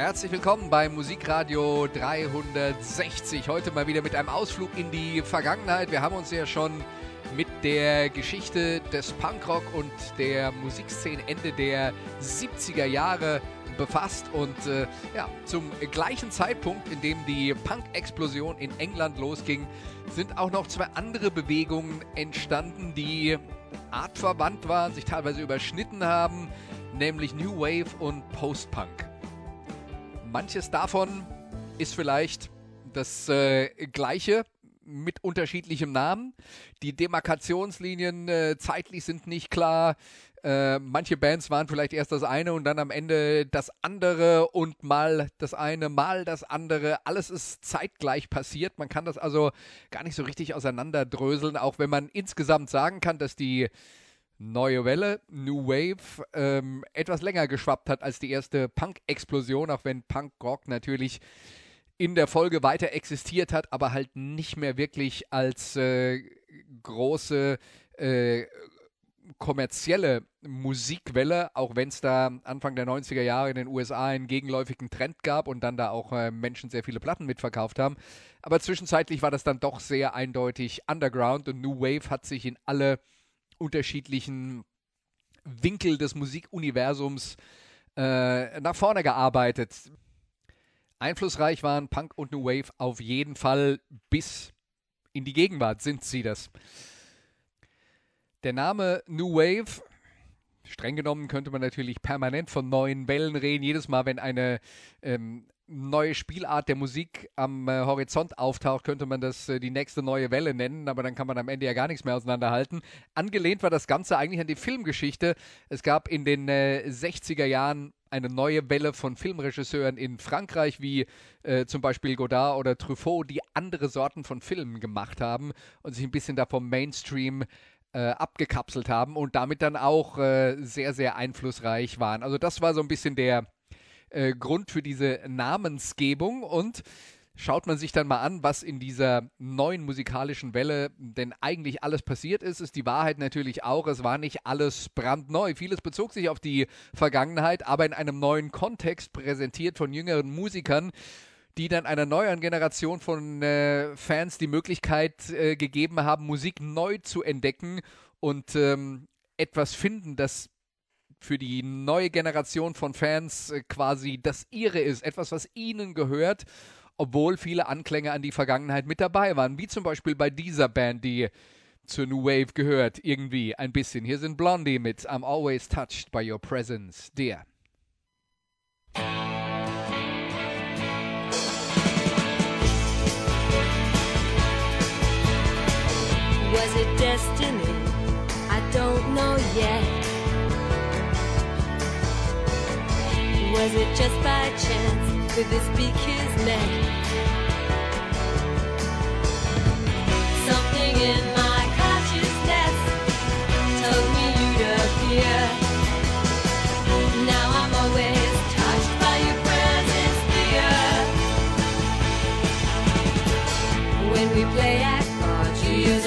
Herzlich willkommen bei Musikradio 360. Heute mal wieder mit einem Ausflug in die Vergangenheit. Wir haben uns ja schon mit der Geschichte des Punkrock und der Musikszene Ende der 70er Jahre befasst und äh, ja, zum gleichen Zeitpunkt, in dem die Punk-Explosion in England losging, sind auch noch zwei andere Bewegungen entstanden, die artverwandt waren, sich teilweise überschnitten haben, nämlich New Wave und Post-Punk. Manches davon ist vielleicht das äh, gleiche mit unterschiedlichem Namen. Die Demarkationslinien äh, zeitlich sind nicht klar. Äh, manche Bands waren vielleicht erst das eine und dann am Ende das andere und mal das eine, mal das andere. Alles ist zeitgleich passiert. Man kann das also gar nicht so richtig auseinanderdröseln, auch wenn man insgesamt sagen kann, dass die neue Welle, New Wave, ähm, etwas länger geschwappt hat als die erste Punk-Explosion, auch wenn Punk-Rock natürlich in der Folge weiter existiert hat, aber halt nicht mehr wirklich als äh, große äh, kommerzielle Musikwelle, auch wenn es da Anfang der 90er Jahre in den USA einen gegenläufigen Trend gab und dann da auch äh, Menschen sehr viele Platten mitverkauft haben. Aber zwischenzeitlich war das dann doch sehr eindeutig Underground und New Wave hat sich in alle unterschiedlichen Winkel des Musikuniversums äh, nach vorne gearbeitet. Einflussreich waren Punk und New Wave auf jeden Fall bis in die Gegenwart sind sie das. Der Name New Wave, streng genommen könnte man natürlich permanent von neuen Wellen reden. Jedes Mal, wenn eine ähm, neue Spielart der Musik am äh, Horizont auftaucht, könnte man das äh, die nächste neue Welle nennen, aber dann kann man am Ende ja gar nichts mehr auseinanderhalten. Angelehnt war das Ganze eigentlich an die Filmgeschichte. Es gab in den äh, 60er Jahren eine neue Welle von Filmregisseuren in Frankreich, wie äh, zum Beispiel Godard oder Truffaut, die andere Sorten von Filmen gemacht haben und sich ein bisschen da vom Mainstream äh, abgekapselt haben und damit dann auch äh, sehr, sehr einflussreich waren. Also das war so ein bisschen der äh, Grund für diese Namensgebung und schaut man sich dann mal an, was in dieser neuen musikalischen Welle denn eigentlich alles passiert ist, ist die Wahrheit natürlich auch, es war nicht alles brandneu. Vieles bezog sich auf die Vergangenheit, aber in einem neuen Kontext präsentiert von jüngeren Musikern die dann einer neuen Generation von äh, Fans die Möglichkeit äh, gegeben haben, Musik neu zu entdecken und ähm, etwas finden, das für die neue Generation von Fans äh, quasi das ihre ist, etwas, was ihnen gehört, obwohl viele Anklänge an die Vergangenheit mit dabei waren, wie zum Beispiel bei dieser Band, die zur New Wave gehört, irgendwie ein bisschen. Hier sind Blondie mit I'm Always Touched by Your Presence, dear. Was it Was it just by chance? Could this be kismet? Something in my consciousness told me you'd appear. Now I'm always touched by your presence, dear. When we play act cards, you use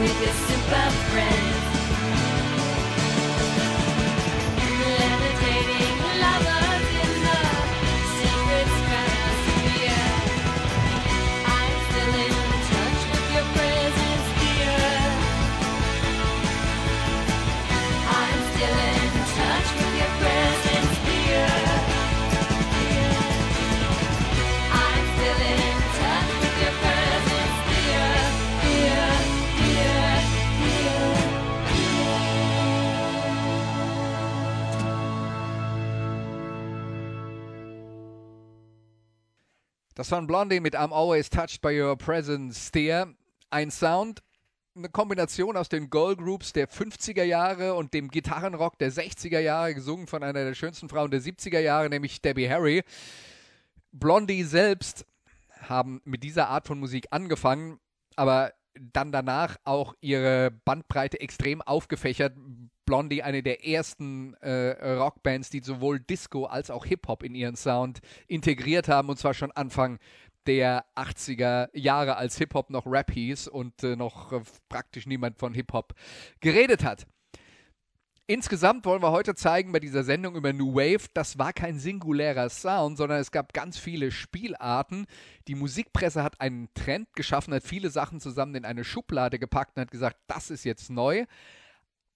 with your super friends. Waren Blondie mit I'm Always Touched by Your Presence Dear. Ein Sound, eine Kombination aus den Girl Groups der 50er Jahre und dem Gitarrenrock der 60er Jahre, gesungen von einer der schönsten Frauen der 70er Jahre, nämlich Debbie Harry. Blondie selbst haben mit dieser Art von Musik angefangen, aber dann danach auch ihre Bandbreite extrem aufgefächert. Blondie, eine der ersten äh, Rockbands, die sowohl Disco als auch Hip-Hop in ihren Sound integriert haben, und zwar schon Anfang der 80er Jahre, als Hip-Hop noch Rap hieß und äh, noch äh, praktisch niemand von Hip-Hop geredet hat. Insgesamt wollen wir heute zeigen bei dieser Sendung über New Wave, das war kein singulärer Sound, sondern es gab ganz viele Spielarten. Die Musikpresse hat einen Trend geschaffen, hat viele Sachen zusammen in eine Schublade gepackt und hat gesagt, das ist jetzt neu.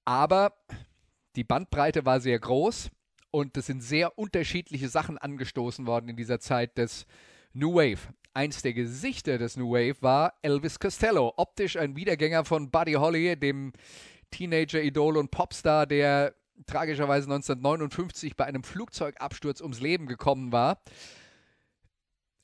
Aber die Bandbreite war sehr groß und es sind sehr unterschiedliche Sachen angestoßen worden in dieser Zeit des New Wave. Eins der Gesichter des New Wave war Elvis Costello, optisch ein Wiedergänger von Buddy Holly, dem Teenager-Idol und Popstar, der tragischerweise 1959 bei einem Flugzeugabsturz ums Leben gekommen war.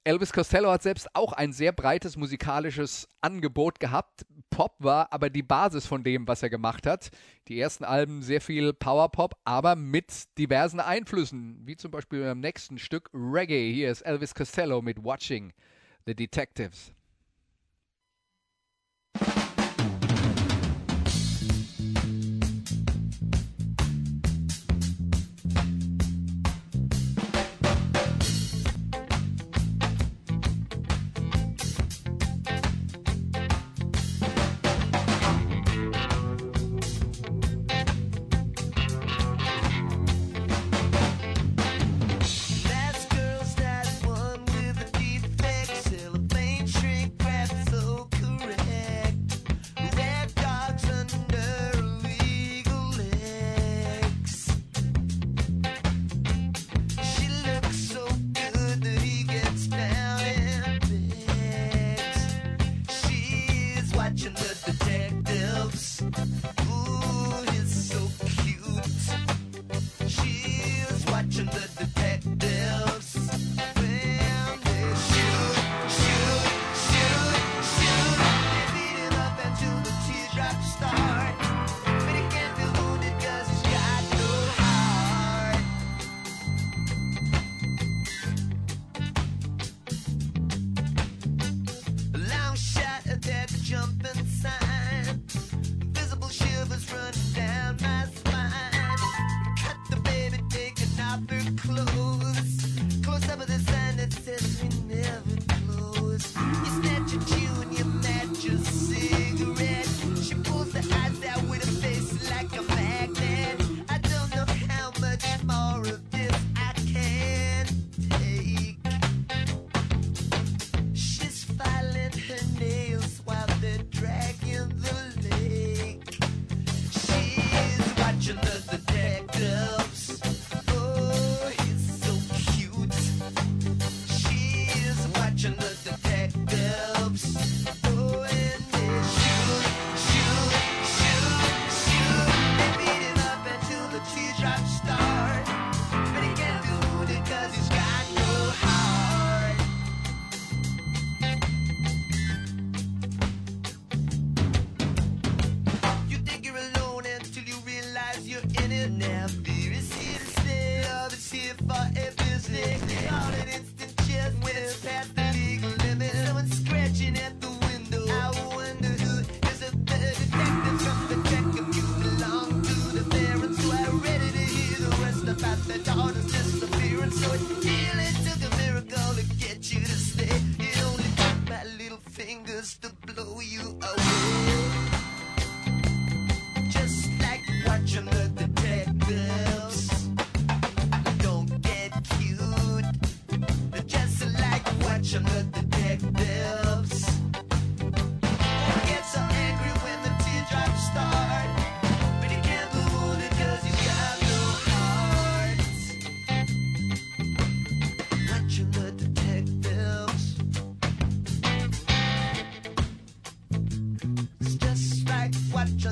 Elvis Costello hat selbst auch ein sehr breites musikalisches Angebot gehabt. Pop war aber die Basis von dem, was er gemacht hat. Die ersten Alben sehr viel Powerpop, aber mit diversen Einflüssen, wie zum Beispiel beim nächsten Stück Reggae. Hier ist Elvis Costello mit Watching the Detectives.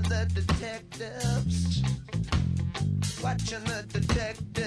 The detectives. Watching the detectives.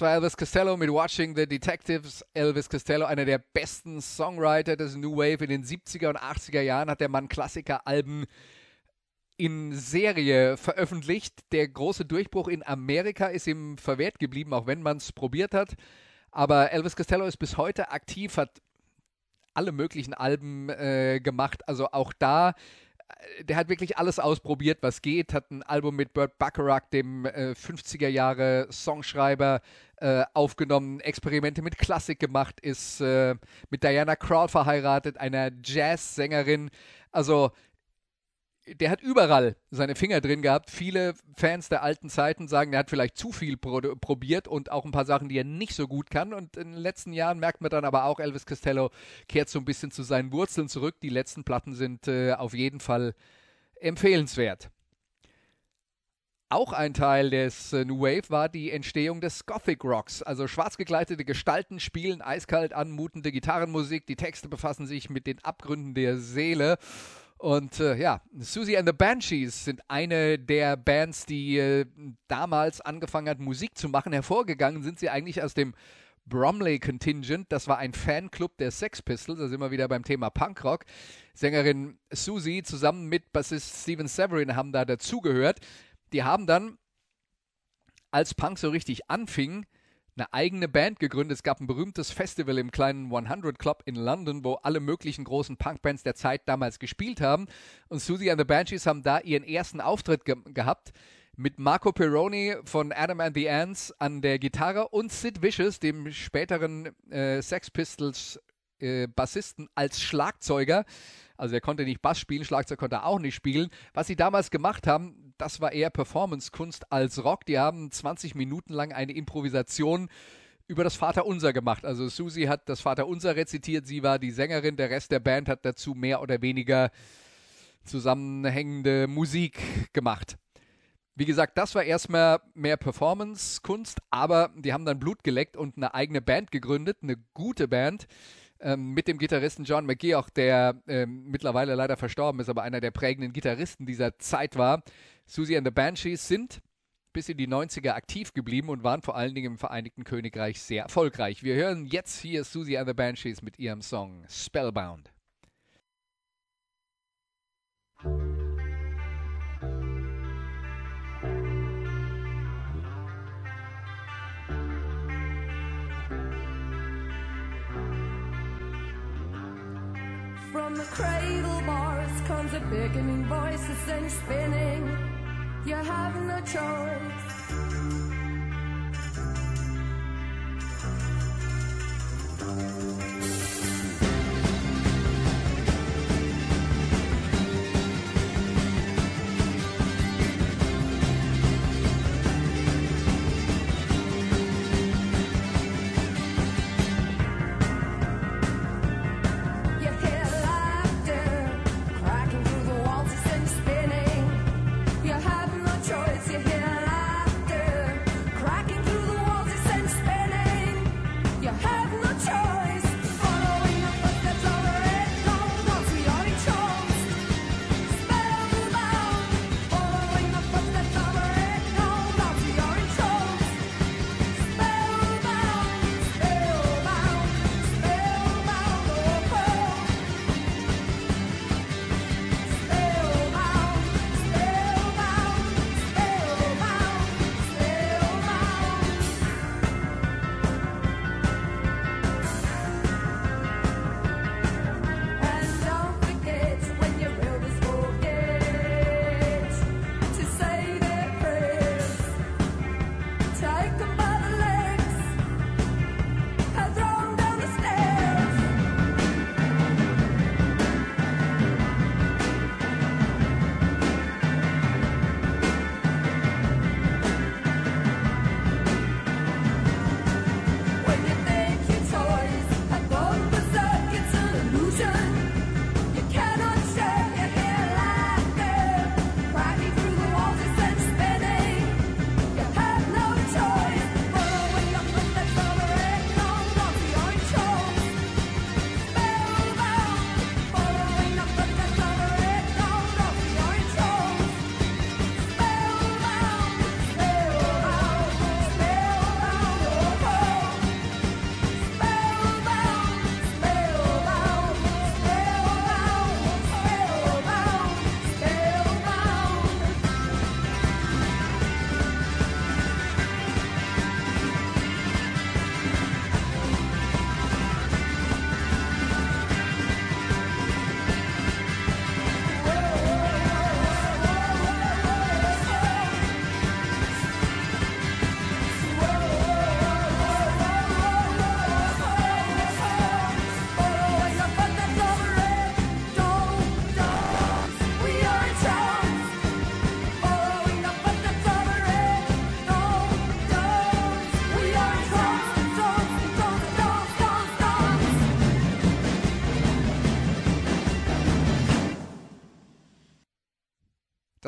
Das war Elvis Costello mit Watching the Detectives. Elvis Costello, einer der besten Songwriter des New Wave in den 70er und 80er Jahren, hat der Mann Klassikeralben in Serie veröffentlicht. Der große Durchbruch in Amerika ist ihm verwehrt geblieben, auch wenn man es probiert hat. Aber Elvis Costello ist bis heute aktiv, hat alle möglichen Alben äh, gemacht. Also auch da, der hat wirklich alles ausprobiert, was geht. Hat ein Album mit Burt Bacharach, dem äh, 50er Jahre Songschreiber, äh, aufgenommen, Experimente mit Klassik gemacht, ist äh, mit Diana Krall verheiratet, einer Jazzsängerin. Also der hat überall seine Finger drin gehabt. Viele Fans der alten Zeiten sagen, er hat vielleicht zu viel pro probiert und auch ein paar Sachen, die er nicht so gut kann. Und in den letzten Jahren merkt man dann aber auch, Elvis Costello kehrt so ein bisschen zu seinen Wurzeln zurück. Die letzten Platten sind äh, auf jeden Fall empfehlenswert. Auch ein Teil des äh, New Wave war die Entstehung des Gothic Rocks. Also schwarz gekleidete Gestalten spielen eiskalt anmutende Gitarrenmusik. Die Texte befassen sich mit den Abgründen der Seele. Und äh, ja, Susie and the Banshees sind eine der Bands, die äh, damals angefangen hat, Musik zu machen. Hervorgegangen sind sie eigentlich aus dem Bromley Contingent. Das war ein Fanclub der Sex Pistols. Da sind wir wieder beim Thema Punkrock. Sängerin Susie zusammen mit Bassist Steven Severin haben da dazugehört. Die haben dann, als Punk so richtig anfing, eine eigene Band gegründet. Es gab ein berühmtes Festival im kleinen 100 Club in London, wo alle möglichen großen Punkbands der Zeit damals gespielt haben. Und Susie and the Banshees haben da ihren ersten Auftritt ge gehabt mit Marco Peroni von Adam and the Ants an der Gitarre und Sid Vicious, dem späteren äh, Sex Pistols äh, Bassisten, als Schlagzeuger. Also er konnte nicht Bass spielen, Schlagzeug konnte er auch nicht spielen. Was sie damals gemacht haben, das war eher Performance-Kunst als Rock. Die haben 20 Minuten lang eine Improvisation über das Vaterunser gemacht. Also Susie hat das Vaterunser rezitiert, sie war die Sängerin, der Rest der Band hat dazu mehr oder weniger zusammenhängende Musik gemacht. Wie gesagt, das war erstmal mehr Performance-Kunst, aber die haben dann Blut geleckt und eine eigene Band gegründet, eine gute Band ähm, mit dem Gitarristen John McGeoch, der ähm, mittlerweile leider verstorben ist, aber einer der prägenden Gitarristen dieser Zeit war. Susie and the Banshees sind bis in die 90er aktiv geblieben und waren vor allen Dingen im Vereinigten Königreich sehr erfolgreich. Wir hören jetzt hier Susie and the Banshees mit ihrem Song Spellbound. From the cradle bars comes a beckoning voice that sends spinning. You have no choice. You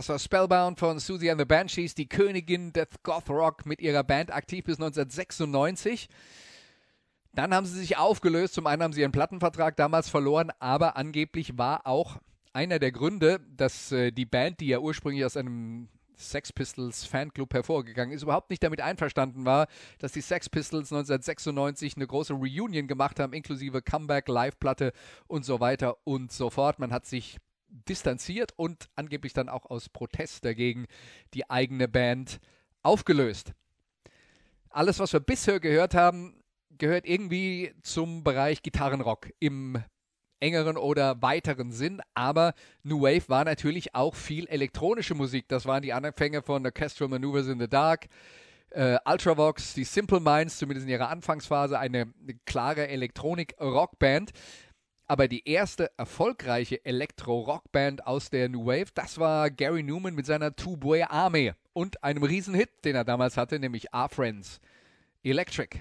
Das war Spellbound von Susie and the Banshees, die Königin des Goth Rock mit ihrer Band aktiv bis 1996. Dann haben sie sich aufgelöst. Zum einen haben sie ihren Plattenvertrag damals verloren, aber angeblich war auch einer der Gründe, dass äh, die Band, die ja ursprünglich aus einem Sex Pistols Fanclub hervorgegangen ist, überhaupt nicht damit einverstanden war, dass die Sex Pistols 1996 eine große Reunion gemacht haben, inklusive Comeback, Live-Platte und so weiter und so fort. Man hat sich distanziert und angeblich dann auch aus Protest dagegen die eigene Band aufgelöst. Alles, was wir bisher gehört haben, gehört irgendwie zum Bereich Gitarrenrock im engeren oder weiteren Sinn, aber New Wave war natürlich auch viel elektronische Musik. Das waren die Anfänge von Orchestral Maneuvers in the Dark, äh, Ultravox, die Simple Minds, zumindest in ihrer Anfangsphase, eine, eine klare Elektronik-Rockband. Aber die erste erfolgreiche Elektro-Rockband aus der New Wave, das war Gary Newman mit seiner Two-Boy Army und einem Riesenhit, den er damals hatte, nämlich Our Friends Electric.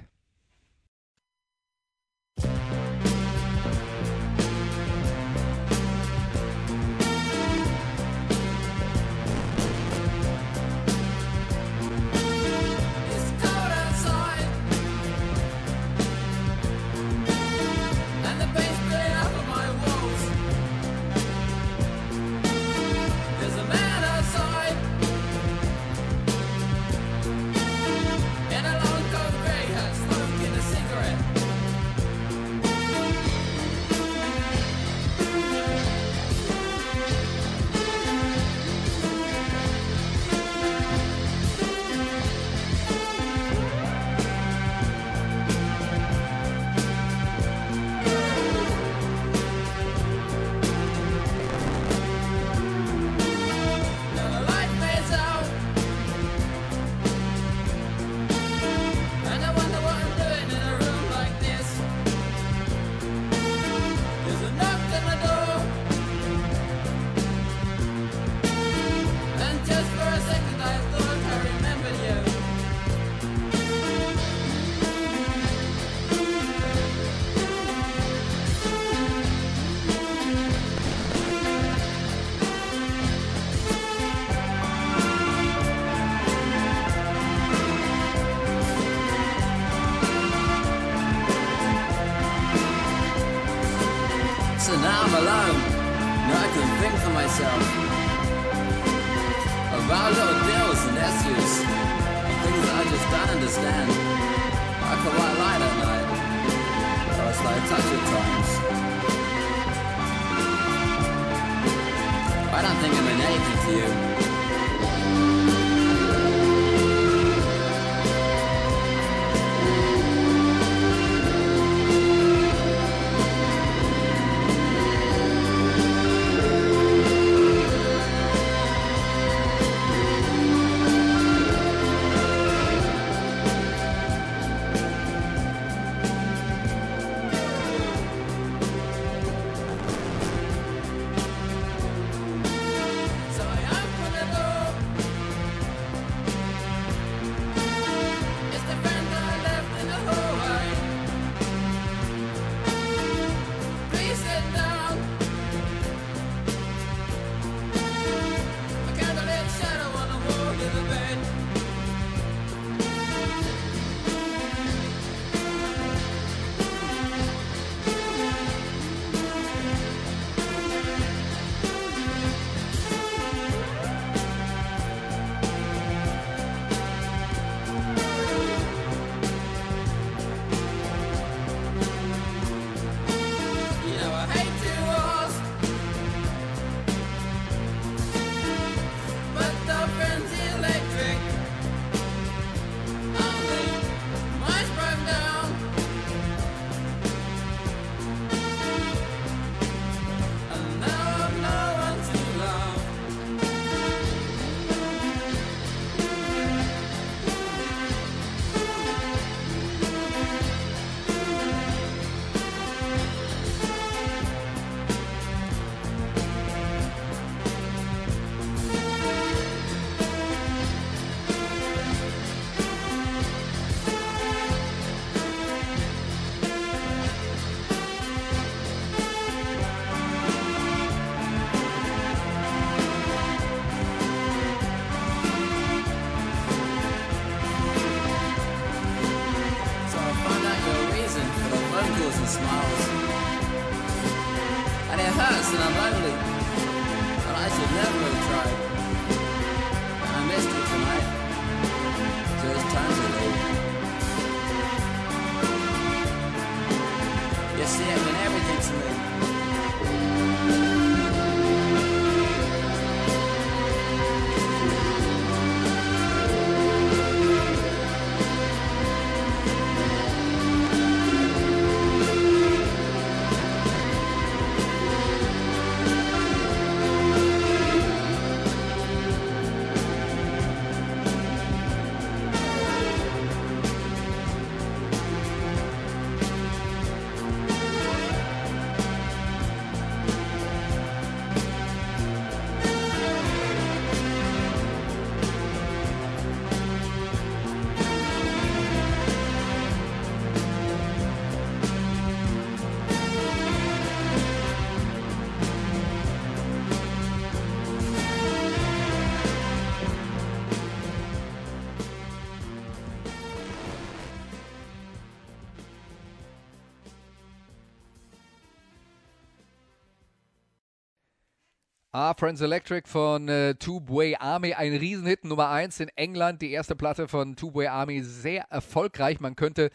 Ah, Friends Electric von äh, Two-Way Army, ein Riesenhit, Nummer 1 in England, die erste Platte von Two-Way Army, sehr erfolgreich. Man könnte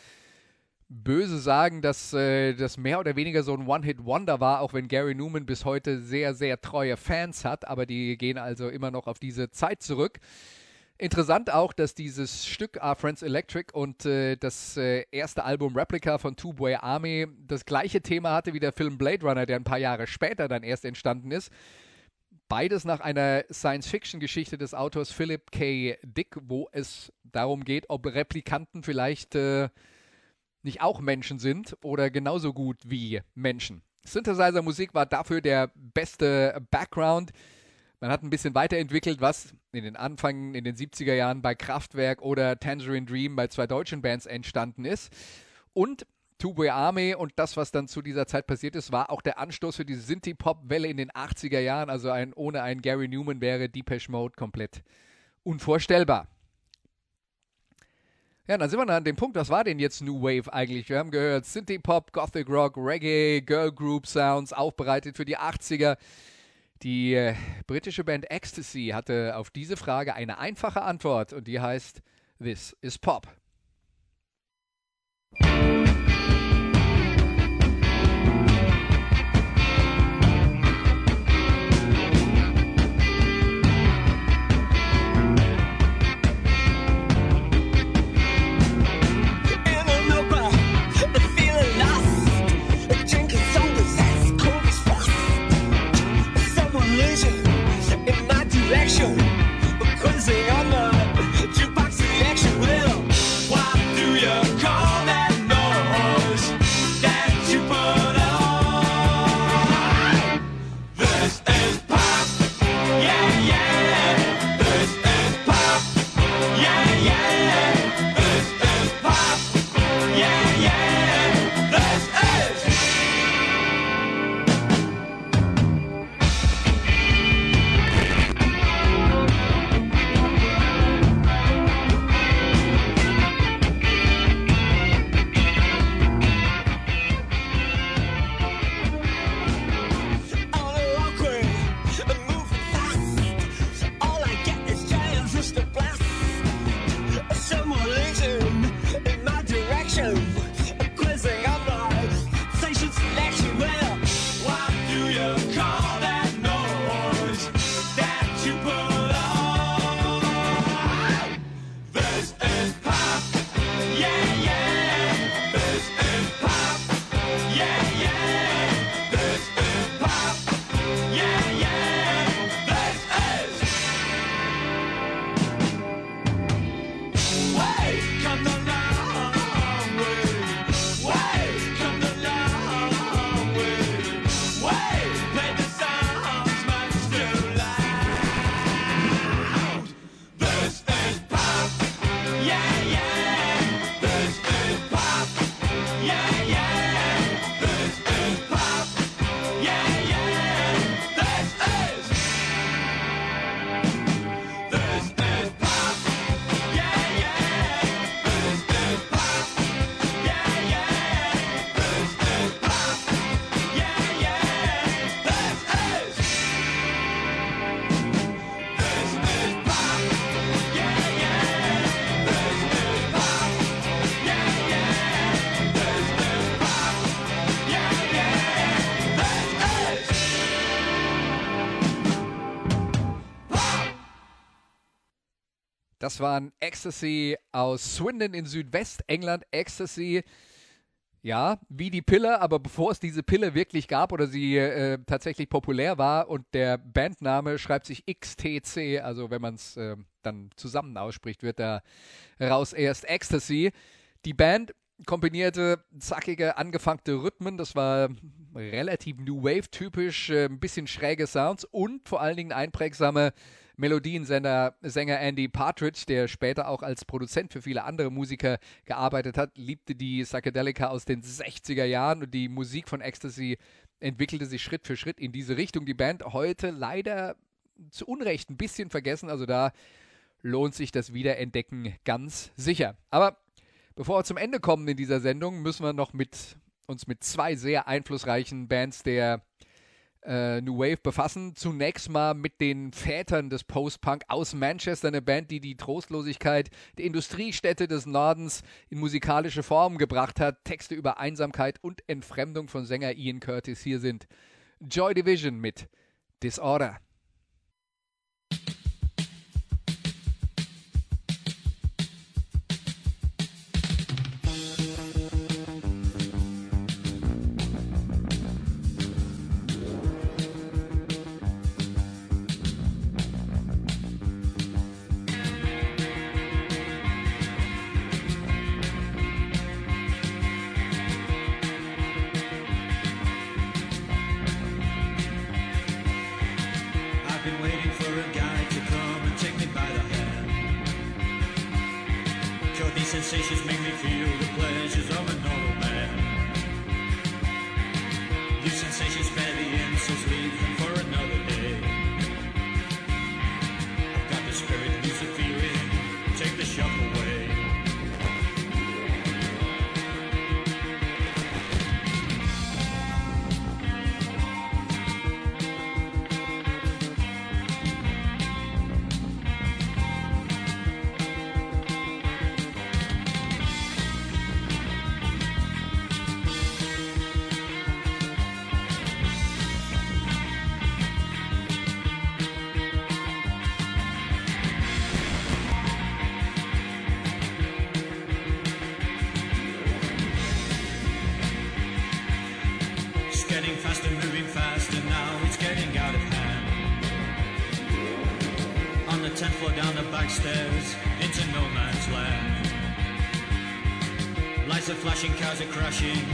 böse sagen, dass äh, das mehr oder weniger so ein One-Hit-Wonder war, auch wenn Gary Newman bis heute sehr, sehr treue Fans hat, aber die gehen also immer noch auf diese Zeit zurück. Interessant auch, dass dieses Stück Our Friends Electric und äh, das äh, erste Album Replica von Two Boy Army das gleiche Thema hatte wie der Film Blade Runner, der ein paar Jahre später dann erst entstanden ist. Beides nach einer Science-Fiction-Geschichte des Autors Philip K. Dick, wo es darum geht, ob Replikanten vielleicht äh, nicht auch Menschen sind oder genauso gut wie Menschen. Synthesizer-Musik war dafür der beste Background. Man hat ein bisschen weiterentwickelt, was in den Anfängen in den 70er Jahren bei Kraftwerk oder Tangerine Dream bei zwei deutschen Bands entstanden ist. Und Two-Way Army und das, was dann zu dieser Zeit passiert ist, war auch der Anstoß für die Synthie-Pop-Welle in den 80er Jahren. Also ein, ohne einen Gary Newman wäre Depeche Mode komplett unvorstellbar. Ja, dann sind wir dann an dem Punkt, was war denn jetzt New Wave eigentlich? Wir haben gehört Synthie-Pop, Gothic Rock, Reggae, Girl Group Sounds, aufbereitet für die 80er. Die äh, britische Band Ecstasy hatte auf diese Frage eine einfache Antwort und die heißt This is Pop. In my Das waren Ecstasy aus Swindon in Südwestengland. Ecstasy, ja, wie die Pille, aber bevor es diese Pille wirklich gab oder sie äh, tatsächlich populär war und der Bandname schreibt sich XTC, also wenn man es äh, dann zusammen ausspricht, wird da raus erst Ecstasy. Die Band kombinierte zackige, angefangte Rhythmen, das war relativ New Wave-typisch, äh, ein bisschen schräge Sounds und vor allen Dingen einprägsame Melodiensänger Sänger Andy Partridge, der später auch als Produzent für viele andere Musiker gearbeitet hat, liebte die Psychedelika aus den 60er Jahren und die Musik von Ecstasy entwickelte sich Schritt für Schritt in diese Richtung. Die Band heute leider zu Unrecht ein bisschen vergessen, also da lohnt sich das Wiederentdecken ganz sicher. Aber bevor wir zum Ende kommen in dieser Sendung, müssen wir noch mit uns mit zwei sehr einflussreichen Bands der äh, New Wave befassen. Zunächst mal mit den Vätern des Post-Punk aus Manchester, eine Band, die die Trostlosigkeit der Industriestädte des Nordens in musikalische Form gebracht hat. Texte über Einsamkeit und Entfremdung von Sänger Ian Curtis hier sind Joy Division mit Disorder. On the 10th floor down the back stairs, into no man's land. Lights are flashing, cars are crashing,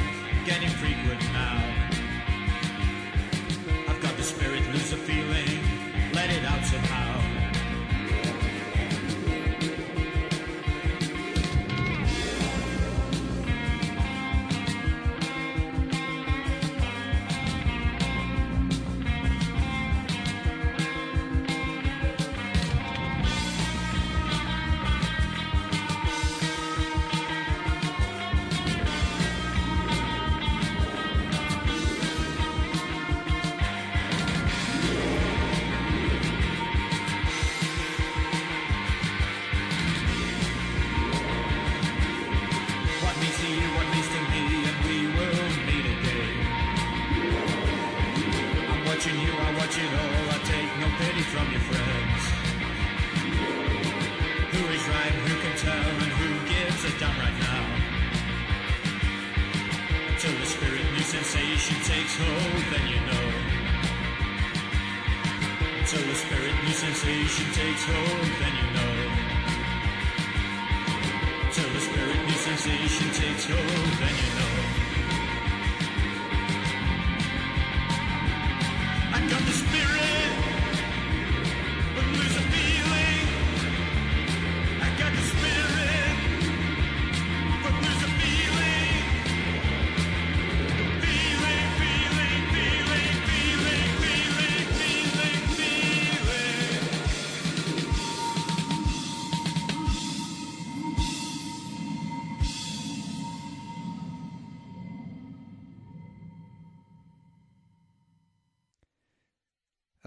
getting frequent now.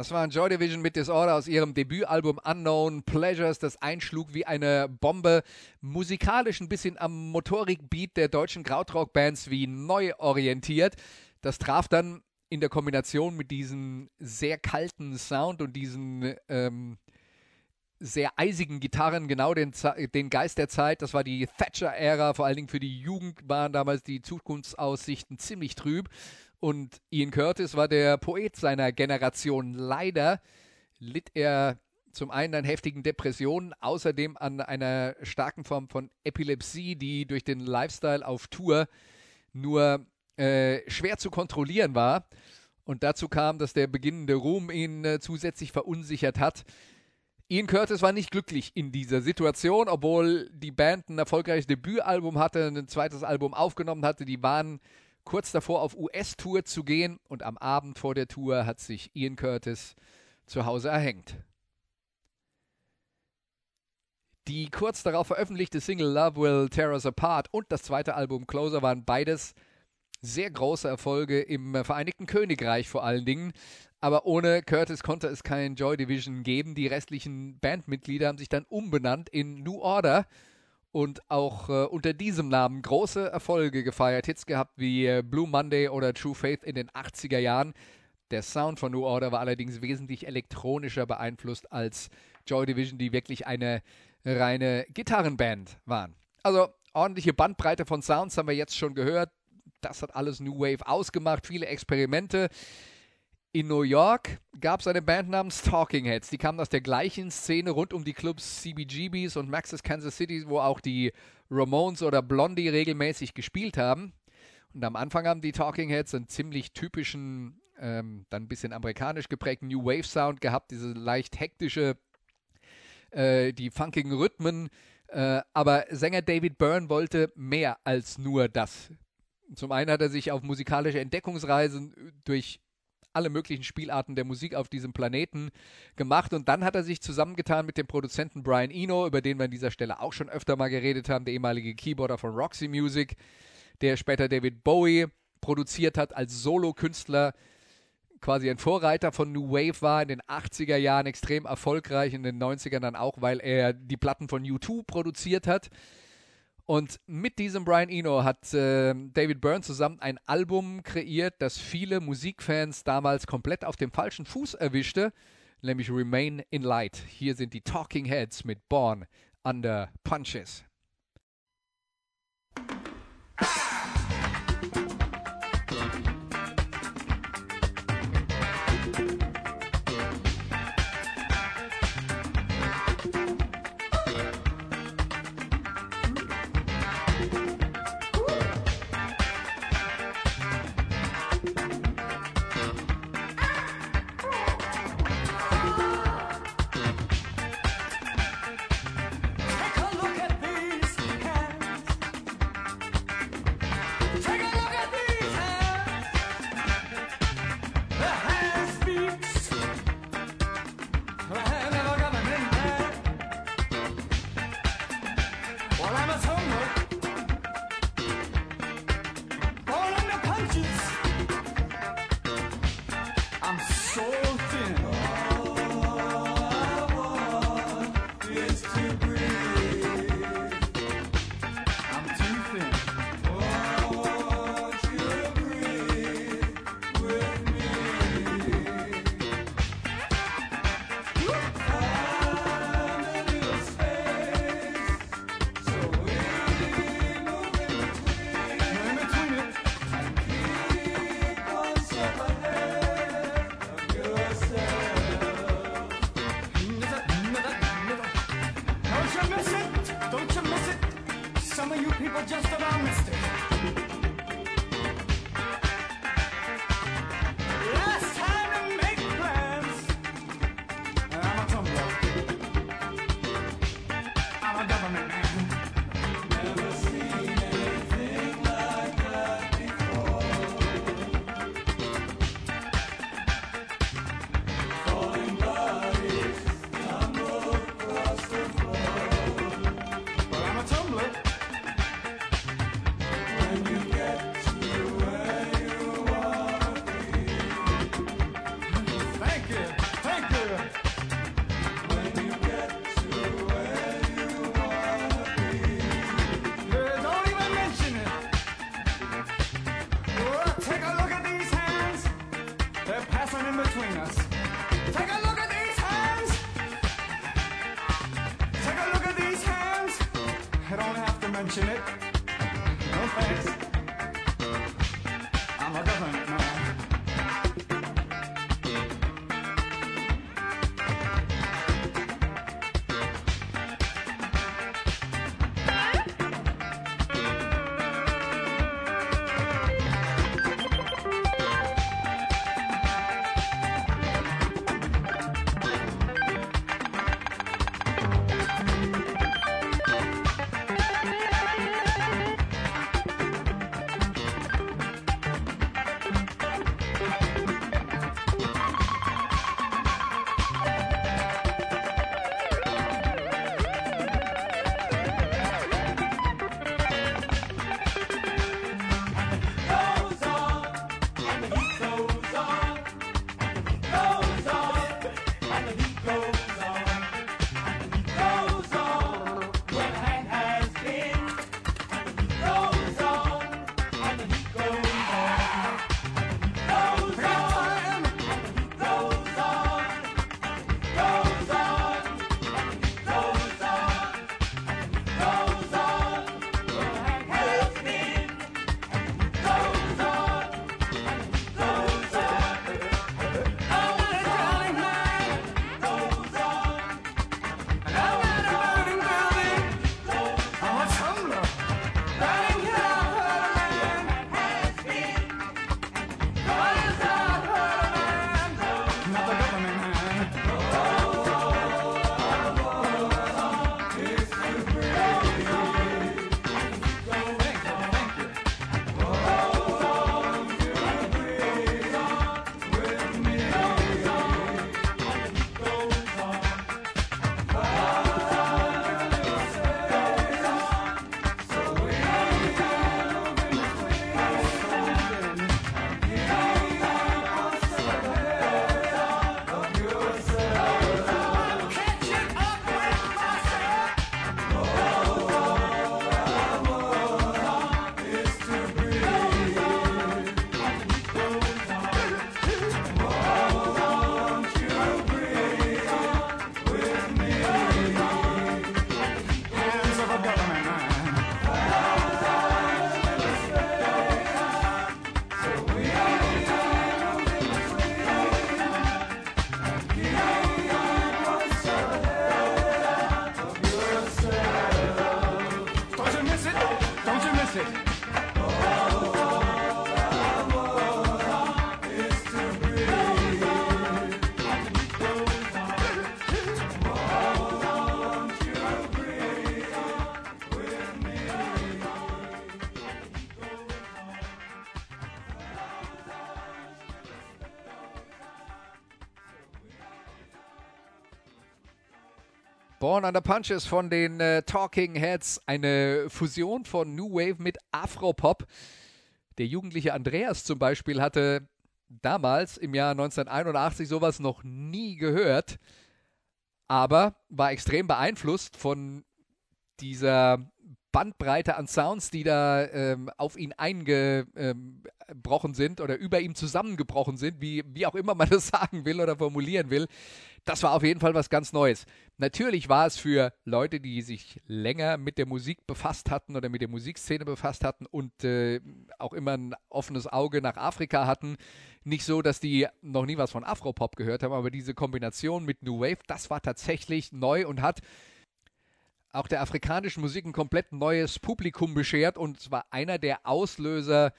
Das war ein Joy Division mit Disorder aus ihrem Debütalbum Unknown Pleasures, das einschlug wie eine Bombe, musikalisch ein bisschen am Motorik-Beat der deutschen Krautrock-Bands wie neu orientiert. Das traf dann in der Kombination mit diesem sehr kalten Sound und diesen ähm, sehr eisigen Gitarren, genau den, den Geist der Zeit. Das war die Thatcher-Ära, vor allen Dingen für die Jugend waren damals die Zukunftsaussichten ziemlich trüb. Und Ian Curtis war der Poet seiner Generation. Leider litt er zum einen an heftigen Depressionen, außerdem an einer starken Form von Epilepsie, die durch den Lifestyle auf Tour nur äh, schwer zu kontrollieren war. Und dazu kam, dass der beginnende Ruhm ihn äh, zusätzlich verunsichert hat. Ian Curtis war nicht glücklich in dieser Situation, obwohl die Band ein erfolgreiches Debütalbum hatte, ein zweites Album aufgenommen hatte. Die waren kurz davor auf US-Tour zu gehen und am Abend vor der Tour hat sich Ian Curtis zu Hause erhängt. Die kurz darauf veröffentlichte Single Love Will Tear Us Apart und das zweite Album Closer waren beides sehr große Erfolge im Vereinigten Königreich vor allen Dingen. Aber ohne Curtis konnte es kein Joy Division geben. Die restlichen Bandmitglieder haben sich dann umbenannt in New Order und auch äh, unter diesem Namen große Erfolge gefeiert. Hits gehabt wie äh, Blue Monday oder True Faith in den 80er Jahren. Der Sound von New Order war allerdings wesentlich elektronischer beeinflusst als Joy Division, die wirklich eine reine Gitarrenband waren. Also ordentliche Bandbreite von Sounds haben wir jetzt schon gehört. Das hat alles New Wave ausgemacht, viele Experimente. In New York gab es eine Band namens Talking Heads. Die kamen aus der gleichen Szene rund um die Clubs CBGBs und Maxis Kansas City, wo auch die Ramones oder Blondie regelmäßig gespielt haben. Und am Anfang haben die Talking Heads einen ziemlich typischen, ähm, dann ein bisschen amerikanisch geprägten New Wave Sound gehabt, diese leicht hektische, äh, die funkigen Rhythmen. Äh, aber Sänger David Byrne wollte mehr als nur das. Zum einen hat er sich auf musikalische Entdeckungsreisen durch alle möglichen Spielarten der Musik auf diesem Planeten gemacht und dann hat er sich zusammengetan mit dem Produzenten Brian Eno, über den wir an dieser Stelle auch schon öfter mal geredet haben, der ehemalige Keyboarder von Roxy Music, der später David Bowie produziert hat als Solokünstler, quasi ein Vorreiter von New Wave war, in den 80er Jahren extrem erfolgreich, in den 90ern dann auch, weil er die Platten von U2 produziert hat. Und mit diesem Brian Eno hat äh, David Byrne zusammen ein Album kreiert, das viele Musikfans damals komplett auf dem falschen Fuß erwischte, nämlich Remain in Light. Hier sind die Talking Heads mit Born Under Punches. Just about missed it. Born Under Punches von den äh, Talking Heads, eine Fusion von New Wave mit Afropop. Der jugendliche Andreas zum Beispiel hatte damals im Jahr 1981 sowas noch nie gehört, aber war extrem beeinflusst von dieser Bandbreite an Sounds, die da ähm, auf ihn eingebrochen sind oder über ihm zusammengebrochen sind, wie, wie auch immer man das sagen will oder formulieren will. Das war auf jeden Fall was ganz Neues. Natürlich war es für Leute, die sich länger mit der Musik befasst hatten oder mit der Musikszene befasst hatten und äh, auch immer ein offenes Auge nach Afrika hatten, nicht so, dass die noch nie was von Afropop gehört haben, aber diese Kombination mit New Wave, das war tatsächlich neu und hat auch der afrikanischen Musik ein komplett neues Publikum beschert und es war einer der Auslöser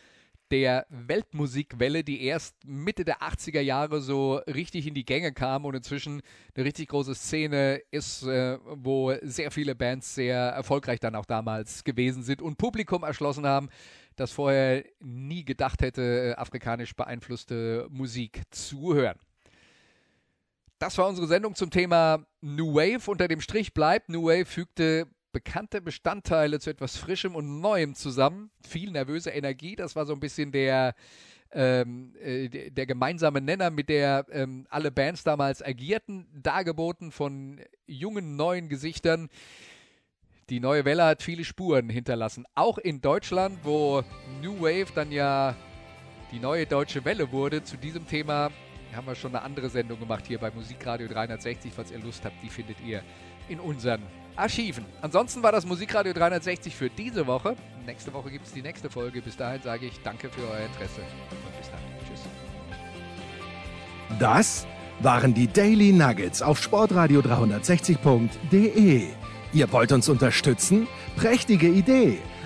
der Weltmusikwelle, die erst Mitte der 80er Jahre so richtig in die Gänge kam und inzwischen eine richtig große Szene ist, äh, wo sehr viele Bands sehr erfolgreich dann auch damals gewesen sind und Publikum erschlossen haben, das vorher nie gedacht hätte, äh, afrikanisch beeinflusste Musik zu hören. Das war unsere Sendung zum Thema New Wave. Unter dem Strich bleibt, New Wave fügte bekannte Bestandteile zu etwas Frischem und Neuem zusammen. Viel nervöse Energie, das war so ein bisschen der, ähm, äh, der, gemeinsame Nenner, mit der ähm, alle Bands damals agierten, dargeboten von jungen, neuen Gesichtern. Die neue Welle hat viele Spuren hinterlassen. Auch in Deutschland, wo New Wave dann ja die neue deutsche Welle wurde. Zu diesem Thema haben wir schon eine andere Sendung gemacht hier bei Musikradio 360. Falls ihr Lust habt, die findet ihr in unseren Archiven. Ansonsten war das Musikradio 360 für diese Woche. Nächste Woche gibt es die nächste Folge. Bis dahin sage ich danke für euer Interesse und bis dann. Tschüss. Das waren die Daily Nuggets auf sportradio 360.de. Ihr wollt uns unterstützen? Prächtige Idee!